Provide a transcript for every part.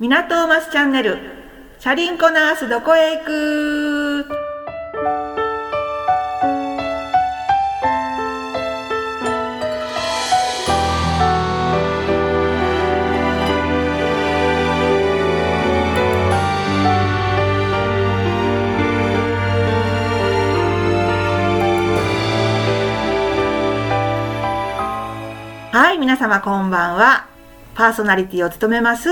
港マスチャンネル。チャリンコナースどこへ行く？はい皆様こんばんは。パーソナリティを務めます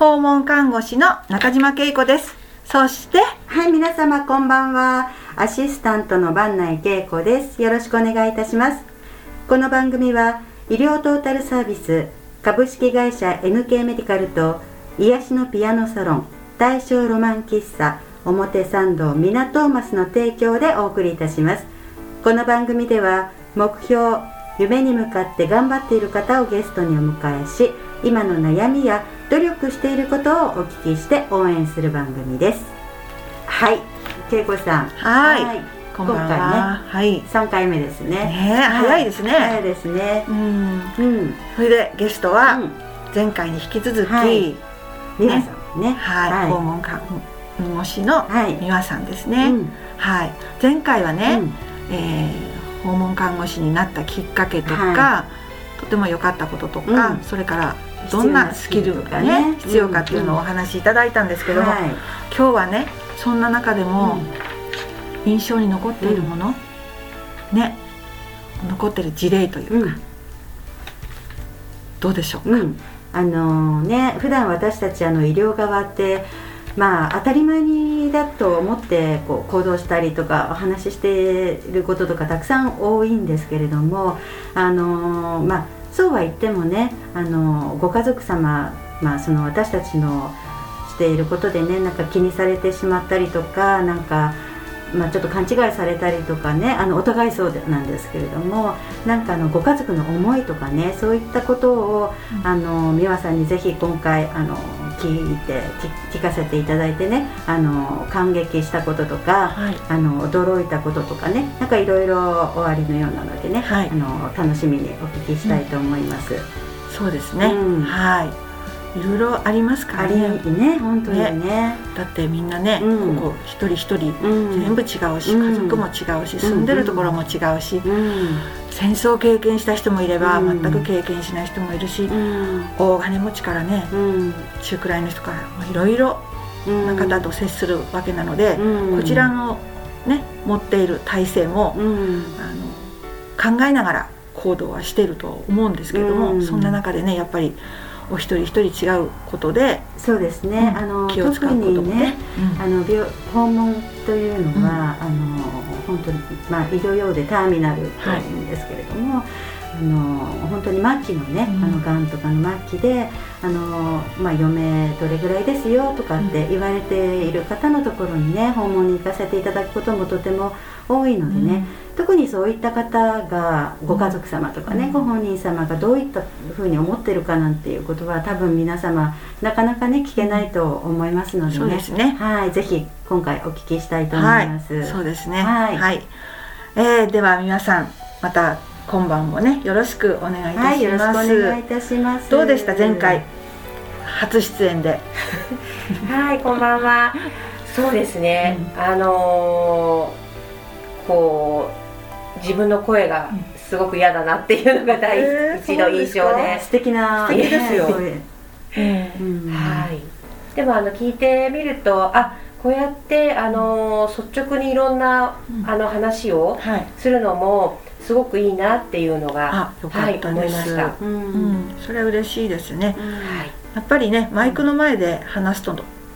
訪問看護師の中島恵子ですそしてはい、皆様こんばんは。アシスタントの番内恵子です。よろしくお願いいたします。この番組は医療トータルサービス株式会社 NK メディカルと癒しのピアノサロン大正ロマン喫茶表参道港トーマスの提供でお送りいたします。この番組では目標夢に向かって頑張っている方をゲストにお迎えし今の悩みや努力していることをお聞きして応援する番組です。はい。恵子さん。はい。こんばんは。今回ねはい。3回目ですね。早いですね。早いですね。うん。うん。それでゲストはうん。前回に引き続き、はい。皆さんね。はい、訪問看護師のはい。美和さんですね、うん。はい。前回はね、訪問看護師になったきっかけとか、はとても良かったこととか、うん。それからどんなスキルがね必必要かっていうのをお話しいただいたんですけども、はい。今日はねそんな中でもうん。印象に残っているもの、ね残ってる事例というか、うん。どうでしょうか、うん、あのね普段私たちあの医療側ってまあ当たり前にだと思ってこう行動したりとかお話ししていることとかたくさん多いんですけれどもあのまあそうは言ってもねあのご家族様まあその私たちのしていることでねなんか気にされてしまったりとかなんかまあ、ちょっと勘違いされたりとかねあのお互いそうでなんですけれどもなんかあのご家族の思いとかねそういったことを、うん。あの美和さんにぜひ今回あの聞いて聞聞かせていただいてねあの感激したこととかはい。あの驚いたこととかねなんかいろいろおありのようなのでね、はい。あの楽しみにお聞きしたいと思います。そうですね、うん。はいいろいろありますかありらねね本当にね。だってみんなね、うん。ここ一人一人うん。全部違うし、うん。家族も違うし住んでるところも違うし、うん。戦争を経験した人もいれば、うん。全く経験しない人もいるし、うん。大金持ちからねうん。中くらいの人からもいろいろな方と接するわけなので、うん。こちらのね持っている体制も、うん。あの考えながら行動はしていると思うんですけれども、うん。そんな中でねやっぱりお一人一人違うことで、そうですね、うんあの気を使特うこともね。にね、あの病訪問というのは、あの本当にまあ医療用でターミナルというんですけれども、あの本当に末期のね、うん。あの癌とかの末期であのまあ余命どれぐらいですよとかって言われている方のところにね訪問に行かせていただくこともとても多いのでね、特にそういった方がご家族様とかね、うんご本人様がどういったふうに思ってるかなんていうことは多分皆様なかなかね聞けないと思いますのでね、そうですねはいぜひ今回お聞きしたいと思います、はい、そうですね。はいえーでは皆さんまた今晩もねよろしくお願いいたします。はいよろしくお願いいたしますどうでした？前回初出演で。はい、こんばんは。そうですね。あのーこう自分の声がすごく嫌だなっていうのが第えー一の印象で。素敵な素敵ですよはい。でもあの聞いてみると、あ、こうやってあのー率直にいろんなうんあの話をはい。するのもすごくいいなっていうのがあ、よかったです。はい思いました。うんうん、それは嬉しいですね。うんはい。やっぱりねマイクの前で話す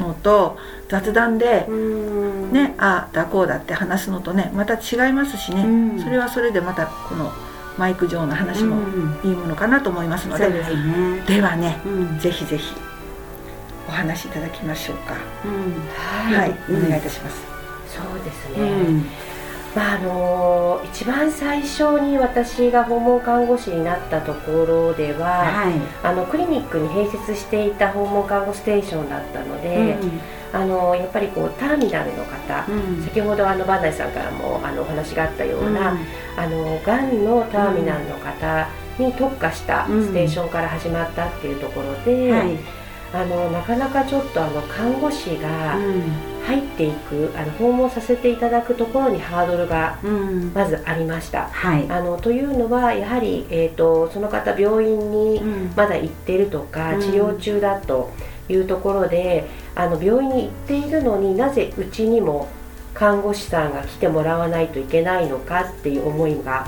のと雑談でうん。ね、ああだこうだって話すのとねまた違いますしね、うん。それはそれでまたこのマイク上の話もうんいいものかなと思いますので、ですね。ではねうん。ぜひぜひお話しいただきましょうか。うん。はい、うん。お願いいたします。そうですうね。んまああの一番最初に私が訪問看護師になったところでは、はい。あのクリニックに併設していた訪問看護ステーションだったので、あのやっぱりこうターミナルの方、うん。先ほどあのバンダイさんからもあのお話があったような、あのがん。のターミナルの方に特化したうん。ステーションから始まったっていうところで、はい。あのなかなかちょっとあの看護師がうん入っていく、あの訪問させていただくところにハードルがうん。まずありました。はい。あのというのはやはり、えー、とその方病院にうん。まだ行ってるとか、うん。治療中だというところであの病院に行っているのになぜうちにも看護師さんが来てもらわないといけないのかっていう思いが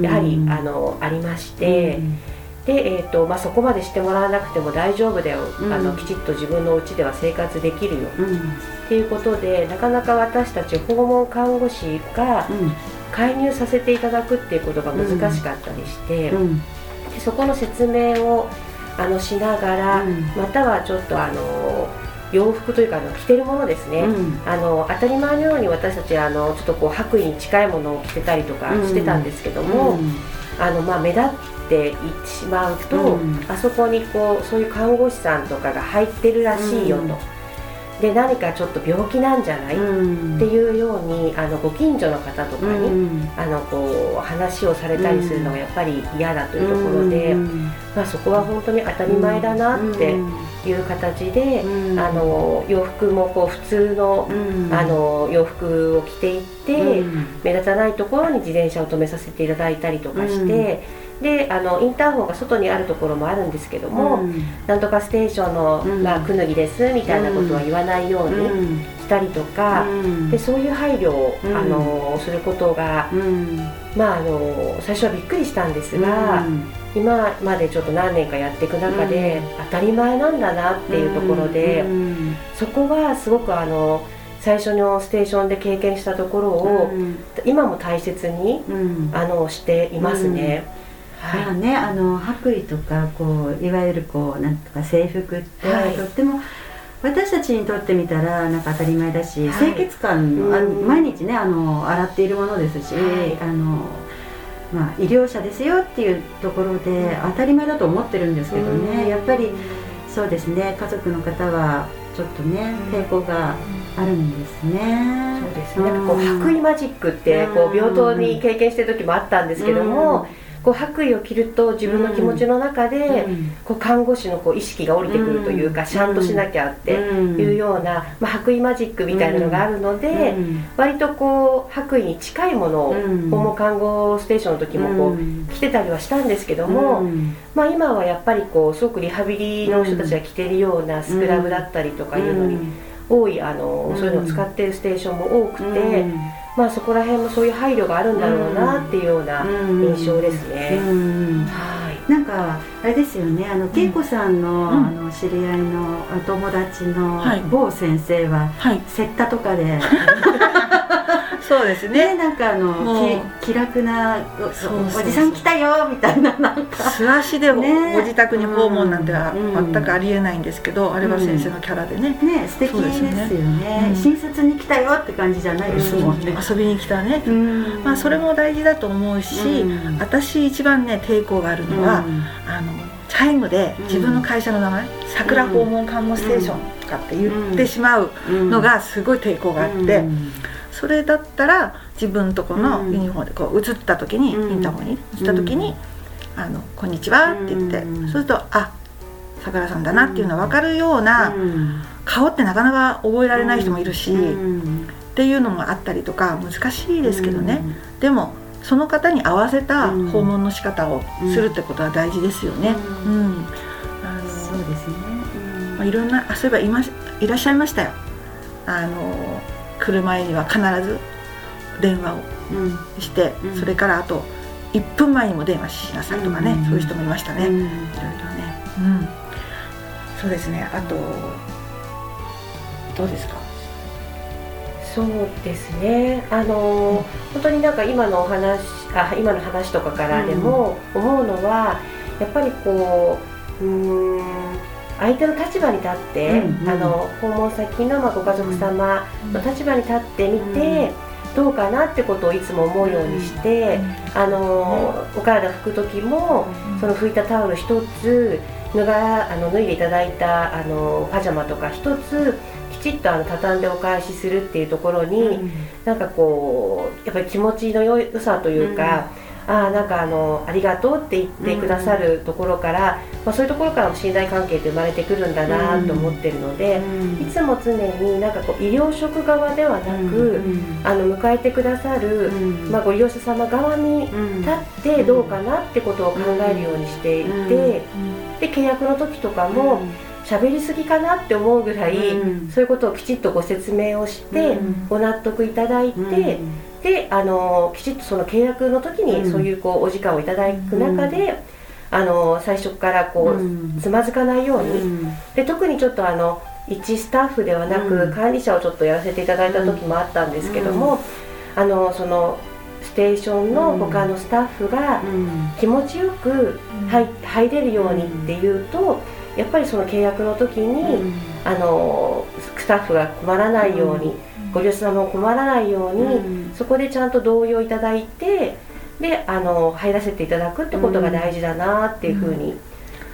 やはり、うん。あのありまして、で、えーとまあ、そこまでしてもらわなくても大丈夫だよ、うん。あのきちっと自分の家では生活できるよ。うん。うんっていうことでなかなか私たち訪問看護師が介入させていただくっていうことが難しかったりして、うん。でそこの説明をあのしながら、うん。またはちょっとあの洋服というかあの着てるものですね、うん。あの当たり前のように私たちあのちょっとこう白衣に近いものを着てたりとかしてたんですけども、あのまあ、目立っててしまうと、うん。あそこにこうそういう看護師さんとかが入ってるらしいよと、うん。で何かちょっと病気なんじゃない、うん。っていうようにあのご近所の方とかに、うんあのこう話をされたりするのがやっぱり嫌だというところで、うんまあ、そこは本当に当たり前だなっていう形で、うん。あの洋服もこう普通の,、うん。あの洋服を着ていって、うん。目立たないところに自転車を止めさせていただいたりとかして、であのインターホンが外にあるところもあるんですけども、うん。なんとかステーションの、うん。まあ、くぬぎですみたいなことは言わないようにしたりとか、うん。でそういう配慮を、うん。あのすることが、うん。まあ、あの最初はびっくりしたんですが、今までちょっと何年かやっていく中で、当たり前なんだなっていうところで、うん。そこはすごくあの最初のステーションで経験したところを、うん。今も大切にうん。あのしていますね。はい。まあね、あの白衣とかこういわゆるこうなんとか制服って、はい。とっても私たちにとってみたらなんか当たり前だし、はい。清潔感のあ毎日ねあの洗っているものですし、はい。あのまあ、医療者ですよっていうところで当たり前だと思ってるんですけどね、やっぱりそうですね家族の方はちょっとね抵抗があるんですね。そうですね、こう白衣マジックってこう病棟に経験してる時もあったんですけども、こう白衣を着ると自分の気持ちの中で、こう看護師のこう意識が降りてくるというか、うん。ちゃんとしなきゃっていうような、まあ、白衣マジックみたいなのがあるので、割とこう白衣に近いものを、うん。訪問看護ステーションの時もこう、着てたりはしたんですけども、まあ、今はやっぱりこうすごくリハビリの人たちが着てるようなスクラブだったりとかいうのに多いあの、うんそういうのを使ってるステーションも多くて、まあ、そこら辺もそういう配慮があるんだろうなっていうような印象ですね。はいなんかあれですよね。あの恵子さんの,、うん。あの知り合いのお友達のはい。某先生は、はい。セッタとかで。そうですね。ねなんかあの気楽なおじさん来たよみたいななんか。素足でご自宅に訪問なんて全くありえないんですけど、あれは先生のキャラでね、ね素敵ですよね。親切に来たよって感じじゃないですもんね、遊びに来たね、うん。まあ、それも大事だと思うし、うん。私一番ね抵抗があるのは、あのチャイムで自分の会社の名前「桜訪問看護ステーション」とかって言ってしまううん。のがすごい抵抗があって、うん。それだったら自分とこのユニフォームでこう映った時に、うん。インターホンに映った時に「あのこんにちは」って言って、うん。そうすると「あ桜さんだな」っていうのは分かるような、うん。顔ってなかなか覚えられない人もいるし、うん。っていうのもあったりとか難しいですけどね、でもその方に合わせたうん。訪問の仕方をするってことは大事ですよね。ううん。んあそうのですね、うん。まあ、いろんなあそういえばいましいらっしゃいましたよ。あの来る前には必ず電話をうん。して、うん。それからあと1分前にも電話しなさいとかね、うん。そういう人もいましたね、うん。いろいろね、うん、そうですね。あとどうですか？そうですね。あのー本当になんか今のお話あ今の話とかからでも思うのは、やっぱりこううーん相手の立場に立って、うんうん。あの訪問先のまあご家族様の立場に立ってみて、どうかなってことをいつも思うようにして、あのーお体拭く時も、その拭いたタオル一つ脱があの脱いでいただいたあのパジャマとか一つきちっとあの畳んでお返しするっていうところに、なんかこうやっぱり気持ちの良さというか、ああなんかあのありがとうって言ってくださるところから、まあ、そういうところからも信頼関係って生まれてくるんだなと思ってるので、いつも常になんかこう医療職側ではなく、あの迎えてくださる、まあ、ご利用者様側に立ってどうかなってことを考えるようにしていて、で契約の時とかも喋りすぎかなって思うぐらい、そういうことをきちっとご説明をして、ご納得いただいて、であのきちっとその契約の時にそういうこうお時間をいただく中で、あの最初からこう、つまずかないように、で特にちょっとあの一スタッフではなく、うん。管理者をちょっとやらせていただいた時もあったんですけども、あのそのステーションの他のスタッフが気持ちよく入入れるようにっていうとやっぱりその契約の時に、あのスタッフが困らないように、ご利用者様も困らないように、そこでちゃんと同意をいただいてであの入らせていただくってことが大事だなっていうふうに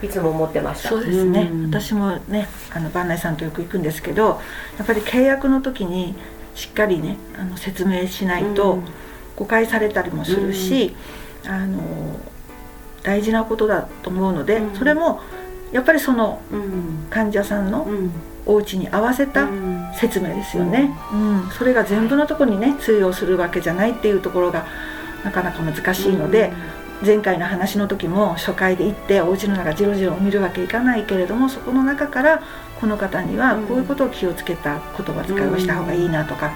いつも思ってました。そうですね、うん。私もねあの番内さんとよく行くんですけどやっぱり契約の時にしっかりねあの説明しないと誤解されたりもするし、あの大事なことだと思うので、うん。それもやっぱりその患者さんのお家に合わせた説明ですよね、うん。それが全部のところにね通用するわけじゃないっていうところがなかなか難しいので、前回の話の時も初回で行ってお家の中じろじろ見るわけいかないけれどもそこの中からこの方にはこういうことを気をつけた言葉遣いをした方がいいなとか、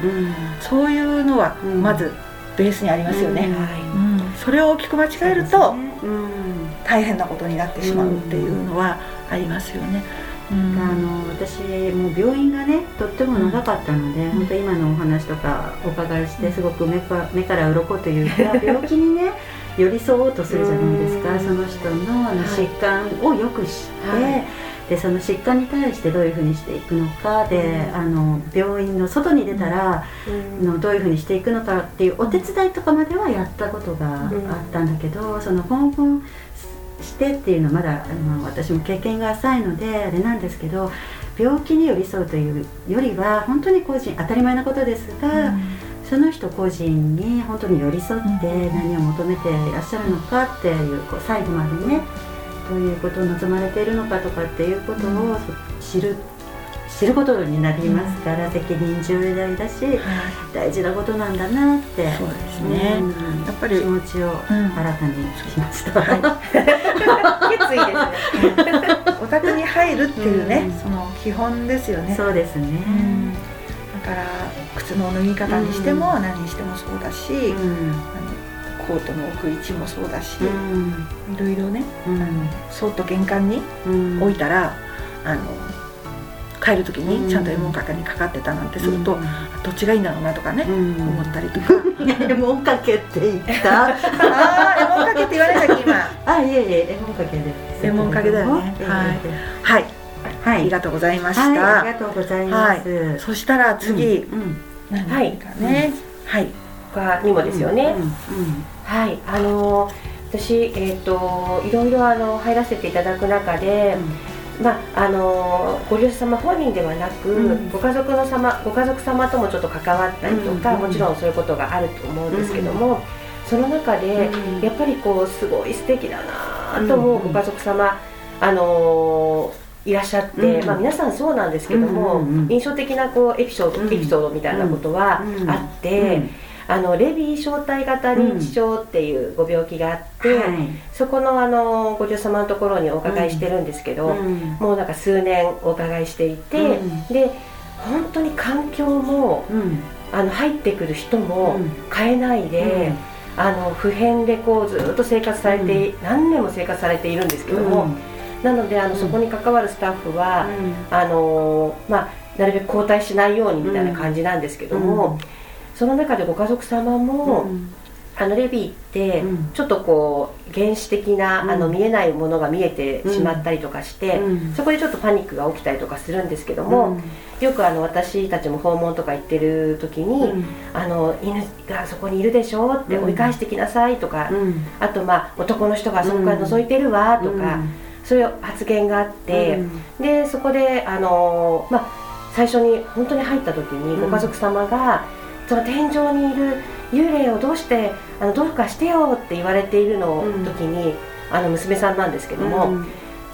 そういうのはうん。まずベースにありますよね、はうん。それを大きく間違えるとうん大変なことになってしまうっていうのはありますよね。うん。あの私もう病院がねとっても長かったので、本当今のお話とかお伺いしてすごく目か目から鱗というか 病気にね寄り添おうとするじゃないですか、うん。その人のあのはい。疾患をよく知って、はい。でその疾患に対してどういうふうにしていくのかで、うん。あの病院の外に出たら、うん。のどういうふうにしていくのかっていうお手伝いとかまではやったことがあったんだけど、その訪問してっていうのはまだあの私も経験が浅いのであれなんですけど病気に寄り添うというよりは本当に個人当たり前なことですが、その人個人に本当に寄り添って何を求めていらっしゃるのかっていうこう最後までねどういうことを望まれているのかとかっていうことを知る知ることになりますから、責任重大だしはい。大事なことなんだなってそうですね。うんやっぱり気持ちをうん。新たにしました、はい。決意ですね。お宅に入るっていうね、うん。その基本ですよね。そうですね、うん。だから靴の脱ぎ方にしても何にしてもそうだし、コートの置く位置もそうだし、うん。いろいろねうん。そっと玄関にうん。置いたらあの帰る時うん。にちゃんとエモンかけにかかってたなんてすると、うん。どっちがいいんだろうなとかね、うん。思ったりとか。レモンかけって言った。ああエモンかけって言われたっけ今。あいえいえレモンかけで。すレモンかけだよね。ええはいえはい、えはい。ありがとうございました、はいありがとうございます、そしたら次、うん。何かね。はい、他にもですよね。はい、あの私、えっ、と、いろいろあの入らせていただく中で、まあ、あのご利用者様本人ではなく、うん。ご家族の様、ご家族様ともちょっと関わったりとか、うん。もちろんそういうことがあると思うんですけども。その中で、うん。やっぱりこうすごい素敵だなと思ううん。ご家族様、あのいらっしゃって、うん。まあ、皆さんそうなんですけども、うんうんうん。印象的なこうエピソード、うん。エピソードみたいなことはうん。あって、あのレビー小体型認知症っていうご病気があって、はい。そこのあのご女様のところにお伺いしてるんですけど、うん。もうなんか数年お伺いしていて、うん。で本当に環境もうん。あの入ってくる人もうん。変えないで、あの普遍でこうずっと生活されて、何年も生活されているんですけども、なのであのうん。そこに関わるスタッフは、あのまあ、なるべく交代しないようにみたいな感じなんですけども、その中でご家族様も、あのレビーってうん。ちょっとこう原始的な、うん。あの見えないものが見えてしまったりとかして、うん。そこでちょっとパニックが起きたりとかするんですけども、よくあの私たちも訪問とか行ってる時に、あの犬がそこにいるでしょってうん。追い返してきなさいとか、あとまあ男の人がそこから覗いてるわとか、そういう発言があって、でそこであのまあ最初に本当に入った時にうんご家族様が、その天井にいる幽霊をどうしてあのどうかしてよって言われているの時に、あの娘さんなんですけども、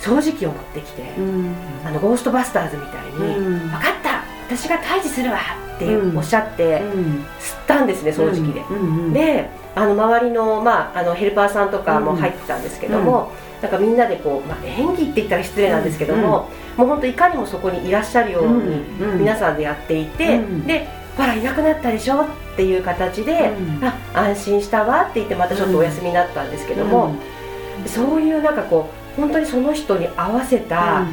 掃除機を持ってきて、あのゴーストバスターズみたいに「分かった私が退治するわ!」っておっしゃって、吸ったんですね掃除機で。であの周りの,、まあ、あのヘルパーさんとかも入ってたんですけども、なんかみんなでこう、まあ、演技って言ったら失礼なんですけども、もう本当いかにもそこにいらっしゃるように皆さんでやっていて、でほらいなくなったでしょっていう形で、あ安心したわって言ってまたちょっとお休みになったんですけども、そういうなんかこう本当にその人に合わせた、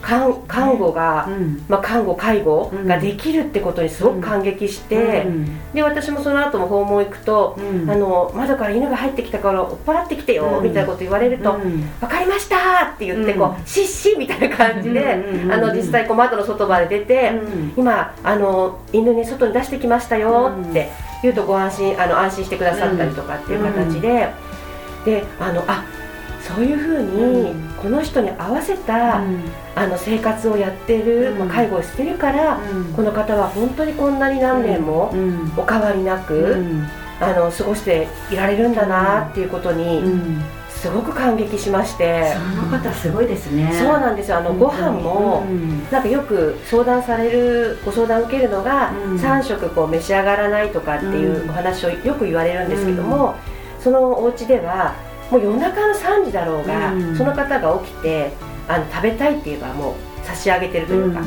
看看護が、うん、まあ、看護介護ができるってことにすごく感激して、うん、で私もその後も訪問行くと、うん、あの窓から犬が入ってきたから追っ払ってきてよ、みたいなこと言われると「分かりました!」って言ってこう「シッシッ!」みたいな感じで、あの実際こう窓の外まで出て「今あの犬に外に出してきましたよ」って言うとご安心あの安心してくださったりとかっていう形で、であのあそういうふうにこの人に合わせた、あの生活をやってる、まあ、介護をしてるから、この方は本当にこんなに何年もお変わりなく、あの過ごしていられるんだなっていうことに、すごく感激しまして。その方すごいですね。そうなんですよ。あのご飯も、なんかよく相談されるご相談を受けるのが、うん、3食こう召し上がらないとかっていうお話をよく言われるんですけども、そのお家ではもう夜中の3時だろうが、うん、その方が起きてあの食べたいって言えばもう差し上げてるというか、うん、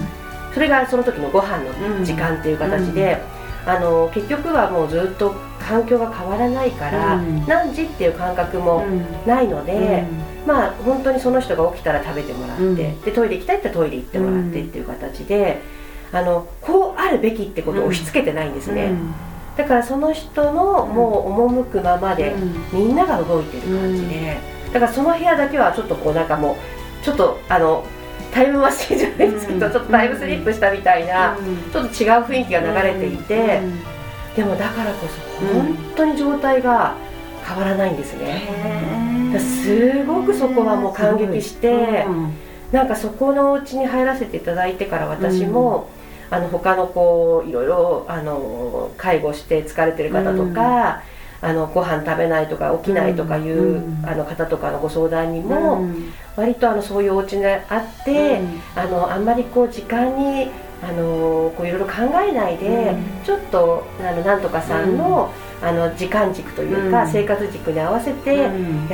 それがその時のご飯の時間っていう形で、あの結局はもうずっと環境が変わらないから、何時っていう感覚もないので、まあ本当にその人が起きたら食べてもらって、でトイレ行きたいってトイレ行ってもらってっていう形で、あのこうあるべきってことを押し付けてないんですね。だからその人のもう赴くままで、みんなが動いてる感じで、だからその部屋だけはちょっとこうなんかもうちょっとあのタイムマシンじゃないですけど、ちょっとタイムスリップしたみたいな、ちょっと違う雰囲気が流れていて、でもだからこそ本当に状態が変わらないんですね、すごくそこはもう感激して、なんかそこのお家に入らせていただいてから私も、あの他のこういろいろあの介護して疲れてる方とか、うん、あのご飯食べないとか起きないとかいう、うん、あの方とかのご相談にも、うん、割とあのそういうお家があって、あのあんまりこう時間にあのこういろいろ考えないで、ちょっとあのなんとかさんの、あの時間軸というか、生活軸に合わせてや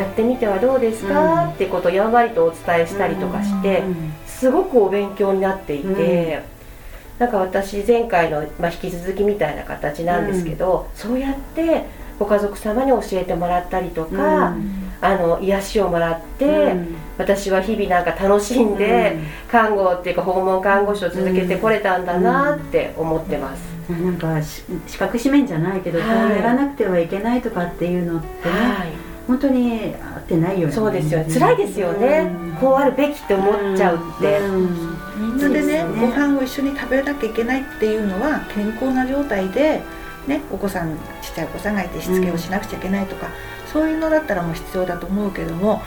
ってみてはどうですか、ってことをやんわりとお伝えしたりとかして、すごくお勉強になっていて。なんか私前回の、まあ、引き続きみたいな形なんですけど、うん、そうやってご家族様に教えてもらったりとか、うん、あの癒しをもらって、うん、私は日々なんか楽しんで、看護っていうか訪問看護師を続けてこれたんだなって思ってます。なんか資格紙面じゃないけど、はい、こうやらなくてはいけないとかっていうのってね、はい。本当に合ってないよね。そうですよ。辛いですよね、こうあるべきって思っちゃうって、みん。なでね。ご飯を一緒に食べなきゃいけないっていうのは健康な状態でね、お子さんちっちゃいお子さんがいてしつけをしなくちゃいけないとか、そういうのだったらもう必要だと思うけども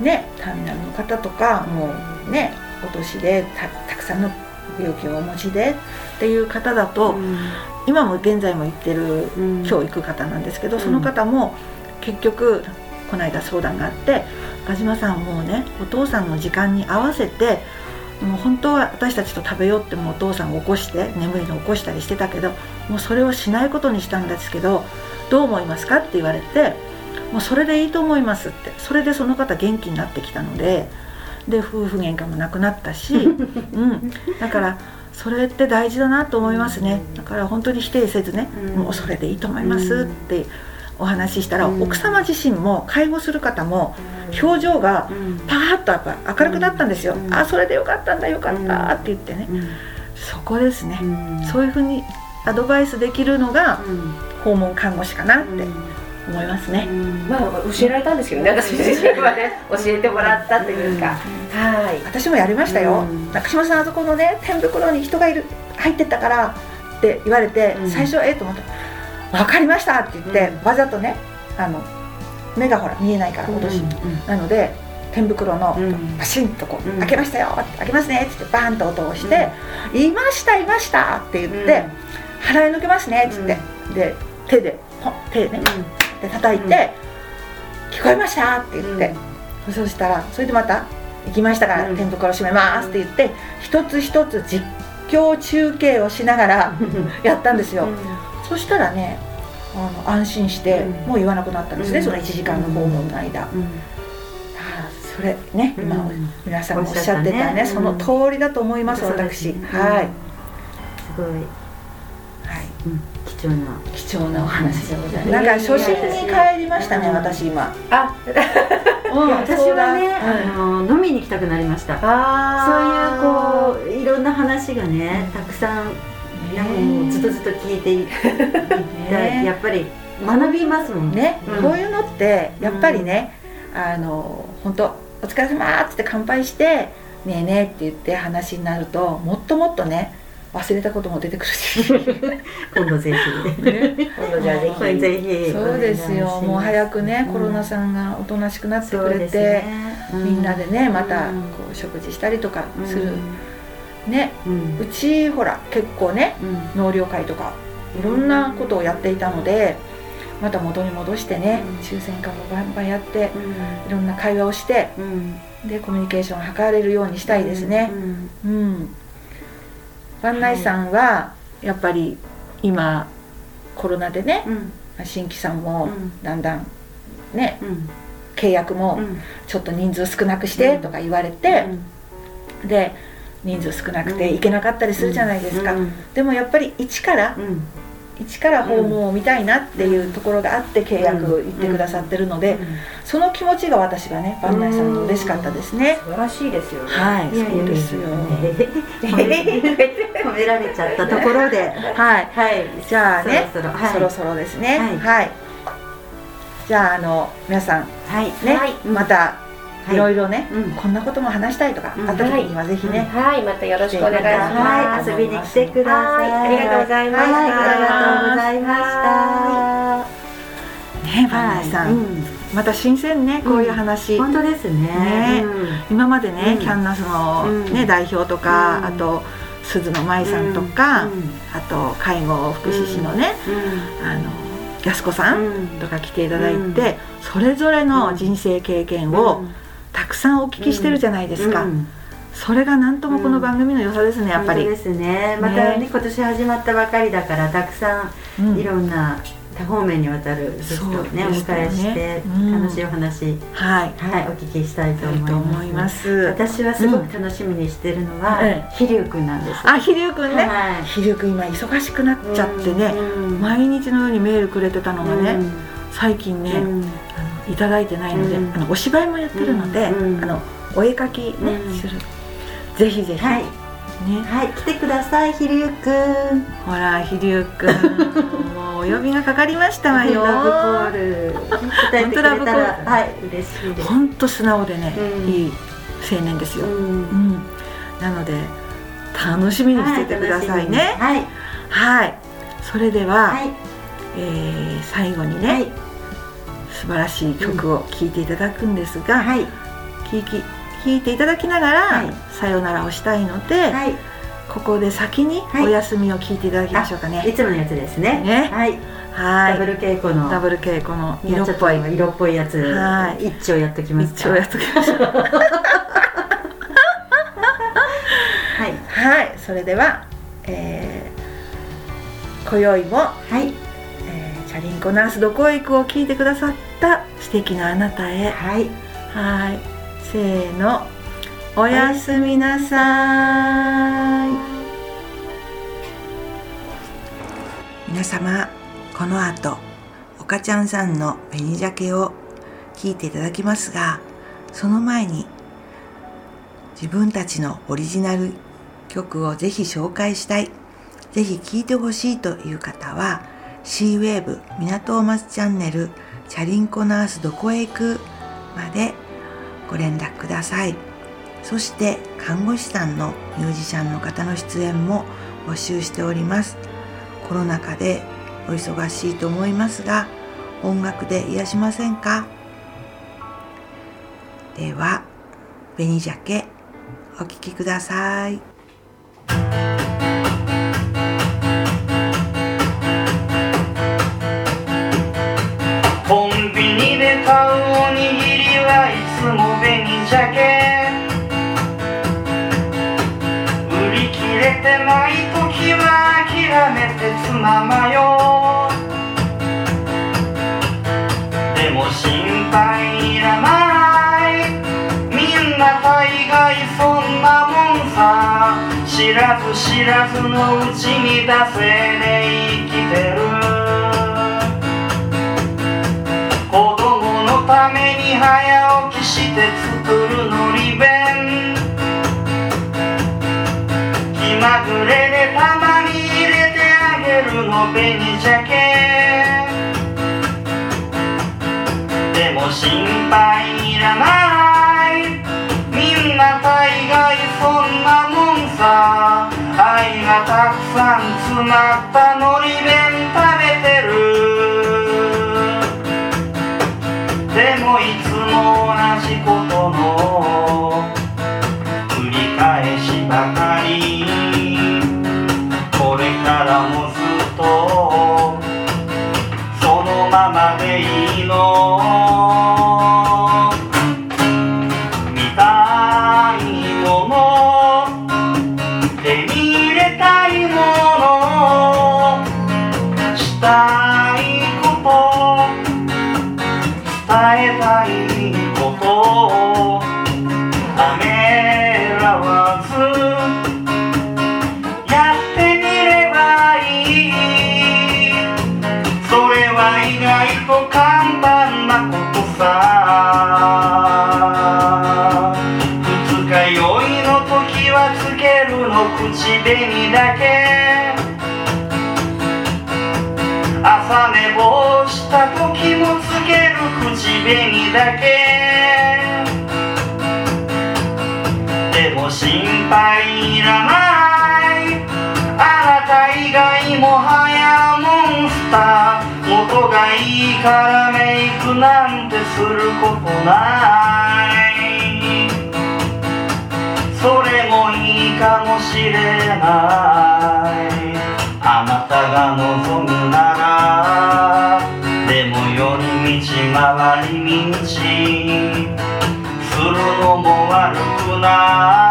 ねターミナルの方とかもうねお年でたくさんの病気をお持ちでっていう方だと、うん、今も現在も行ってる教育方なんですけど、うん、その方も結局この間相談があって「岡島さんもうねお父さんの時間に合わせてもう本当は私たちと食べようってもお父さんを起こして眠りに起こしたりしてたけどもうそれをしないことにしたんですけどどう思いますか?」って言われて「もうそれでいいと思います」ってそれでその方元気になってきたのでで夫婦喧嘩もなくなったし、うん、だからそれって大事だなと思いますね。だから本当に否定せずね、もうそれでいいと思いますってお話ししたら、奥様自身も介護する方も表情がパーッとやっぱ明るくなったんですよ、あそれでよかったんだよかったって言ってね、そこですね、そういうふうにアドバイスできるのが訪問看護師かなって思いますね、まあ教えられたんですけどね私自身はね。教えてもらったというか、はい。私もやりましたよ、中島さんあそこのね天袋に人がいる入ってったからって言われて、最初ええと思った分かりましたって言って、わざとねあの目がほら見えないから今年、なので天袋のパシンとこう、開けましたよ開けますねって言ってバーンと音をして「いましたいました」って言って「払い抜けますね」っつって、で手でポン手ね、で叩いて、聞こえましたって言って、そしたらそれでまた行きましたから、テントから閉めますって言って一つ一つ実況中継をしながらやったんですよ、そしたらねあの安心して、もう言わなくなったんですね、その1時間の訪問の間、それね、今皆さんおっしゃってたねその通りだと思います、私、はい。すごい。貴重な。貴重なお話でございます。なんか初心に帰りましたね、私今。あ、私はね、あの飲みに行きたくなりました。そういうこういろんな話がね、たくさんなんかもうずっとずっと聞いてい やっぱり学びますもんね。こういうのってやっぱりね、あの本当お疲れ様って乾杯してねえねえって言って話になるともっともっとね忘れたことも出てくるし。今度ぜひ、ね、今度じゃあぜひ。ぜひそうですよ。もう早くね、うん、コロナさんがおとなしくなってくれて、ね。うん、みんなでねまたこう食事したりとかする、うん、ね、うちほら結構ね、納涼会とかいろんなことをやっていたので、また元に戻してね、抽選会もバンバンやって、いろんな会話をして、でコミュニケーションを図れるようにしたいですね。うん。湾内さんはやっぱり今コロナでね、新規さんもだんだんね、契約もちょっと人数少なくしてとか言われて、で人数少なくて行けなかったりするじゃないですか、でもやっぱり一から一から訪問を見たいなっていうところがあって契約行ってくださってるので、その気持ちが私がね番内さんの嬉しかったです。ね、素晴らしいですよね。はい。そうですよ。褒められちゃったところで。はい、はい、じゃあねそろそろ。ですね。はい、じゃああの皆さん、はい。ね、またいろいろね、こんなことも話したいとかあった時にはぜひね、はい、またよろしくお願いします。遊びに来てください。ありがとうございました。ありがとうございました。ね、バナさん、また新鮮ね、こういう話。本当ですね。今までね、キャンナスのね代表とか、あと鈴野舞さんとか、あと介護福祉士のね、あの安子さんとか来ていただいて、それぞれの人生経験をたくさんお聞きしてるじゃないですか、うん、それが何ともこの番組の良さですね、やっぱり。ですね。またね、ね、今年始まったばかりだからたくさんいろんな、多方面にわたるゲストをね、お迎えして、楽しいお話、はい、はい、お聞きしたいと思います。私はすごく楽しみにしてるのは、飛龍くんなんです。あ飛龍くんね、飛龍くん今忙しくなっちゃってね、毎日のようにメールくれてたのがね、最近ね、いただいてないので、あのお芝居もやってるので、あのお絵描きね、する。ぜひぜひ、はい。ね、はい。来てくださいひりゅうくん。ほらひりゅうくん。もうお呼びがかかりましたわよ。ラブコール。本当ラブコール。はい嬉しいです。本当素直でね、いい青年ですよ、うん。なので楽しみにしててくださいね。はい、はい、それでは、はい、えー、最後にね、はい素晴らしい曲を聴いていただくんですが、うん、はい、聴き聴いていただきながら、はい、さよならをしたいので、はい、ここで先にお休みを聞いていただきましょうかね、はい、いつものやつですね。ね。はい。はい、ダブル稽古のダブル稽古の色っぽい。色っぽいやつ、はい、一丁やっときます一丁やっときましょう。はい。はい。それでは、えー、今宵もはいリンコナースどこへ行くを聞いてくださった素敵なあなたへ。はい。はい。せーの。おやすみなさい。皆様この後おかちゃんさんの紅鮭を聞いていただきますがその前に自分たちのオリジナル曲をぜひ紹介したい。ぜひ聴いてほしいという方はシーウェーブ港を待つチャンネルチャリンコナースどこへ行くまでご連絡ください。そして看護師さんのミュージシャンの方の出演も募集しております。コロナ禍でお忙しいと思いますが音楽で癒しませんか？では紅鮭お聴きください。てない時は諦めてつままよでも心配いらない。みんな大概そんなもんさ。知らず知らずのうちに惰性で生きてる。子供のために早起きして作紅鮭でも心配いらない。みんな大概そんなもんさ。愛がたくさん詰まったからメイクなんてすることない。それもいいかもしれない。あなたが望むならでも寄り道回り道するのも悪くない。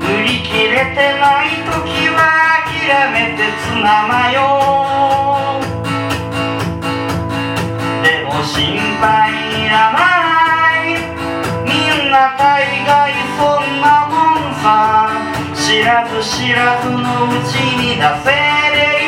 売り切れてない時は諦めてツナマヨでも心配いらない。みんな大概そんなもんさ。知らず知らずのうちに惰性で